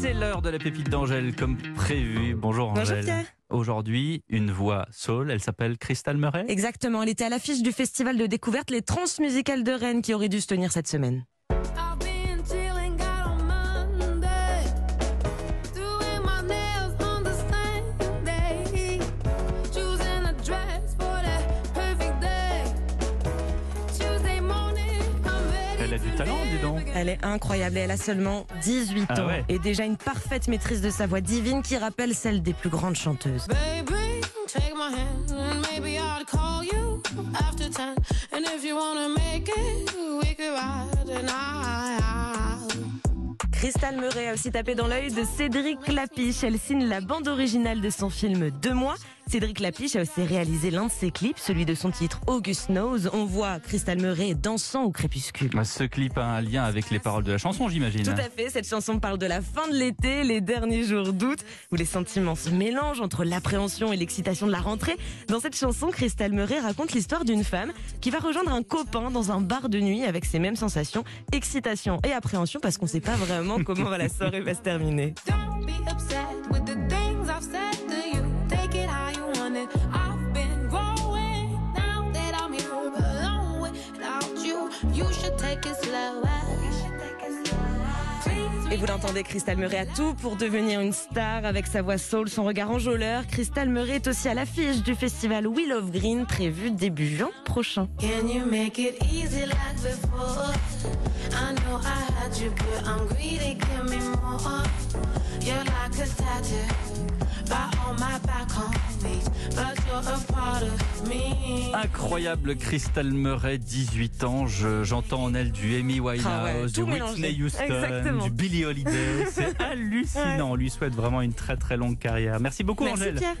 C'est l'heure de la pépite d'Angèle, comme prévu. Bonjour Bonjour Angèle. Pierre. Aujourd'hui, une voix soul, elle s'appelle Crystal Murray. Exactement, elle était à l'affiche du festival de découverte Les Transmusicales de Rennes qui aurait dû se tenir cette semaine. Elle a du talent, dis donc. Elle est incroyable et elle a seulement 18 Ah ans ouais. et déjà une parfaite maîtrise de sa voix divine qui rappelle celle des plus grandes chanteuses. Baby, Crystal Murray a aussi tapé dans l'œil de Cédric Lapiche. Elle signe la bande originale de son film Deux mois. Cédric Lapiche a aussi réalisé l'un de ses clips, celui de son titre August Knows. On voit Crystal Murray dansant au crépuscule. Bah, Ce clip a un lien avec les paroles de la chanson, j'imagine. Tout à fait, cette chanson parle de la fin de l'été, les derniers jours d'août, où les sentiments se mélangent entre l'appréhension et l'excitation de la rentrée. Dans cette chanson, Crystal Murray raconte l'histoire d'une femme qui va rejoindre un copain dans un bar de nuit avec ces mêmes sensations, excitation et appréhension, parce qu'on ne sait pas vraiment comment la soirée va se terminer. Et vous l'entendez, Crystal Murray a tout pour devenir une star avec sa voix soul, son regard enjôleur. Crystal Murray est aussi à l'affiche du festival Wheel of Green prévu début juin prochain. Can you make it easy like I'm greedy. Give me more. You're like a tattoo, right on my back home beach, but you're a part of me. Incroyable Crystal Murray, 18 ans. Je- J'entends en elle du Amy Winehouse, Ah ouais, du Whitney. Houston, Exactement. du Billie Holiday. C'est hallucinant. On lui souhaite vraiment une très très longue carrière. Merci beaucoup Merci Angèle. Pierre.